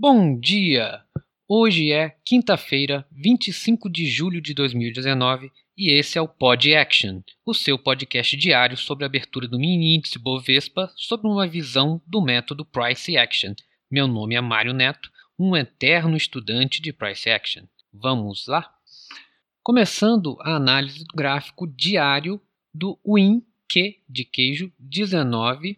Bom dia! Hoje é quinta-feira, 25 de julho de 2019 e esse é o Pod Action, o seu podcast diário sobre a abertura do mini índice Bovespa sob uma visão do método Price Action. Meu nome é Mário Neto, um eterno estudante de Price Action. Vamos lá? Começando a análise do gráfico diário do WIN Q de queijo 19,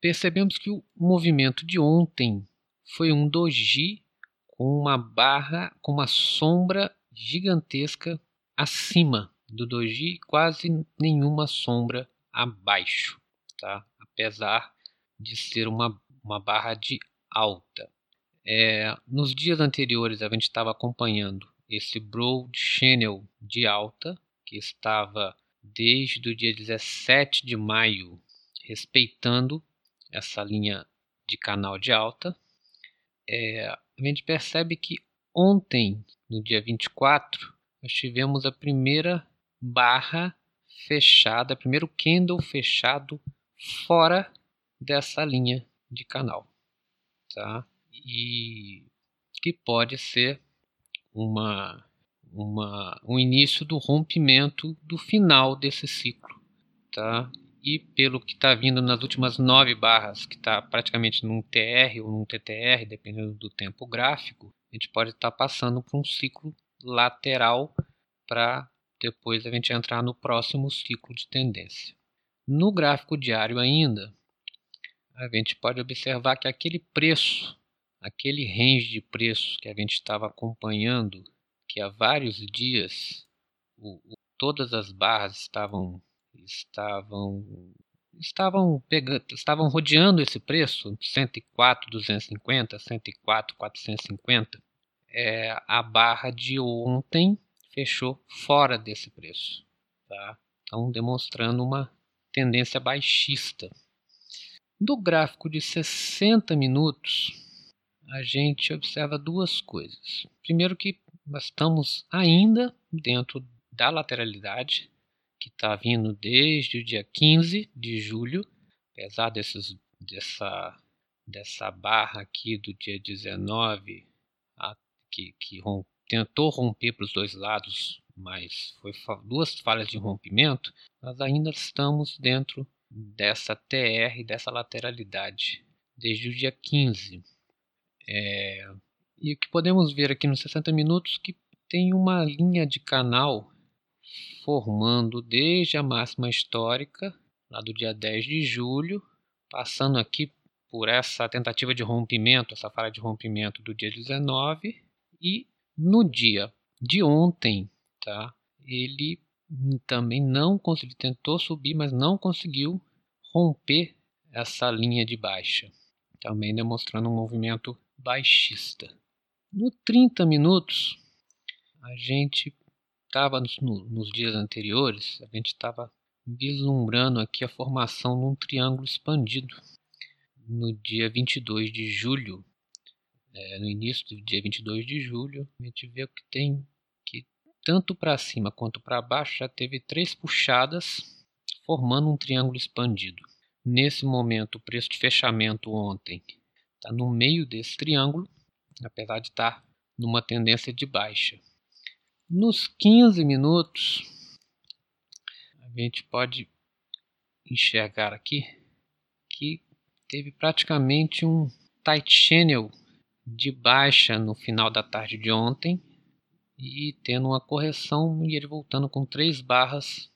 percebemos que o movimento de ontem foi um doji com uma barra, com uma sombra gigantesca acima do doji, quase nenhuma sombra abaixo, tá? apesar de ser uma, uma barra de alta. É, nos dias anteriores a gente estava acompanhando esse Broad Channel de alta, que estava desde o dia 17 de maio respeitando essa linha de canal de alta é, a gente percebe que ontem, no dia 24, nós tivemos a primeira barra fechada, primeiro candle fechado fora dessa linha de canal, tá? E que pode ser uma, uma, um início do rompimento do final desse ciclo, tá? E pelo que está vindo nas últimas nove barras, que está praticamente num TR ou num TTR, dependendo do tempo gráfico, a gente pode estar tá passando por um ciclo lateral para depois a gente entrar no próximo ciclo de tendência. No gráfico diário ainda, a gente pode observar que aquele preço, aquele range de preços que a gente estava acompanhando, que há vários dias o, o, todas as barras estavam estavam estavam pegando, estavam rodeando esse preço 104 250 104 450 é, a barra de ontem fechou fora desse preço tá? então demonstrando uma tendência baixista do gráfico de 60 minutos a gente observa duas coisas primeiro que nós estamos ainda dentro da lateralidade que está vindo desde o dia 15 de julho, apesar desses, dessa, dessa barra aqui do dia 19, a, que, que tentou romper para os dois lados, mas foi fa duas falhas de rompimento, nós ainda estamos dentro dessa TR, dessa lateralidade, desde o dia 15. É, e o que podemos ver aqui nos 60 minutos que tem uma linha de canal formando desde a máxima histórica, lá do dia 10 de julho, passando aqui por essa tentativa de rompimento, essa falha de rompimento do dia 19, e no dia de ontem, tá, ele também não conseguiu, tentou subir, mas não conseguiu romper essa linha de baixa, também demonstrando um movimento baixista. No 30 minutos, a gente estava nos, nos dias anteriores, a gente estava vislumbrando aqui a formação de um triângulo expandido no dia 22 de julho. É, no início do dia 22 de julho, a gente vê que tem que tanto para cima quanto para baixo já teve três puxadas formando um triângulo expandido. Nesse momento, o preço de fechamento ontem está no meio desse triângulo, apesar de estar tá numa tendência de baixa. Nos 15 minutos, a gente pode enxergar aqui que teve praticamente um tight channel de baixa no final da tarde de ontem e tendo uma correção e ele voltando com três barras,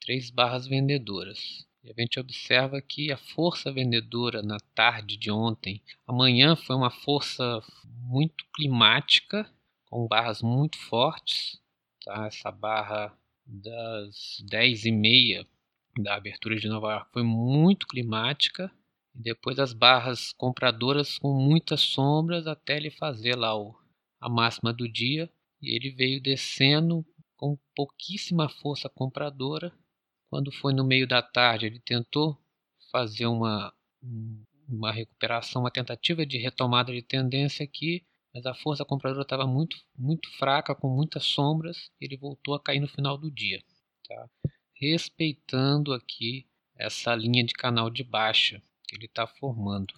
três barras vendedoras. E a gente observa que a força vendedora na tarde de ontem, amanhã foi uma força muito climática com barras muito fortes. Tá? Essa barra das 10 e meia da abertura de Nova York foi muito climática. E depois as barras compradoras com muitas sombras até ele fazer lá o, a máxima do dia. E ele veio descendo com pouquíssima força compradora. Quando foi no meio da tarde, ele tentou fazer uma, uma recuperação, uma tentativa de retomada de tendência aqui mas a força compradora estava muito, muito fraca, com muitas sombras, ele voltou a cair no final do dia, tá? respeitando aqui essa linha de canal de baixa que ele está formando.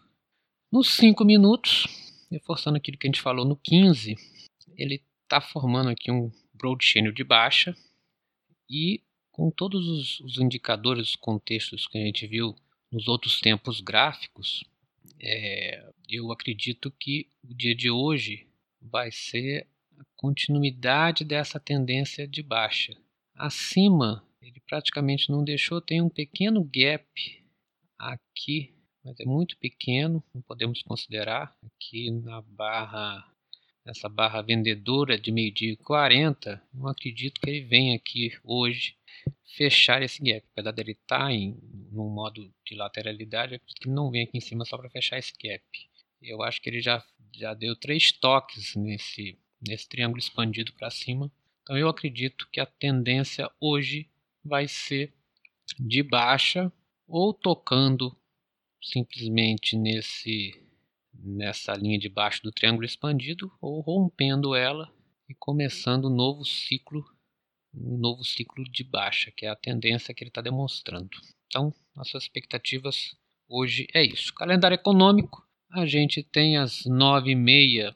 Nos 5 minutos, reforçando aquilo que a gente falou no 15, ele está formando aqui um broad channel de baixa e com todos os, os indicadores, os contextos que a gente viu nos outros tempos gráficos, é, eu acredito que o dia de hoje vai ser a continuidade dessa tendência de baixa. Acima, ele praticamente não deixou, tem um pequeno gap aqui, mas é muito pequeno, não podemos considerar. Aqui na barra, nessa barra vendedora de meio-dia e 40, não acredito que ele venha aqui hoje fechar esse gap. Apesar dele estar tá em num modo de lateralidade, eu acredito que não vem aqui em cima só para fechar esse gap. Eu acho que ele já, já deu três toques nesse, nesse triângulo expandido para cima. Então eu acredito que a tendência hoje vai ser de baixa ou tocando simplesmente nesse nessa linha de baixo do triângulo expandido ou rompendo ela e começando um novo ciclo um novo ciclo de baixa, que é a tendência que ele está demonstrando. Então, nossas expectativas hoje é isso. Calendário econômico, a gente tem às 9h30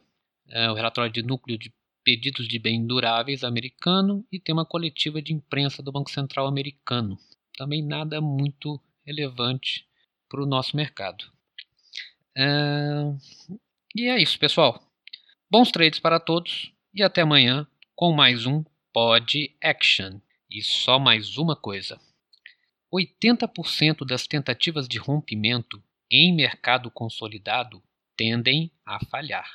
é, o relatório de núcleo de pedidos de bens duráveis americano e tem uma coletiva de imprensa do Banco Central americano. Também nada muito relevante para o nosso mercado. É... E é isso, pessoal. Bons trades para todos e até amanhã com mais um Pod Action. E só mais uma coisa: 80% das tentativas de rompimento em mercado consolidado tendem a falhar.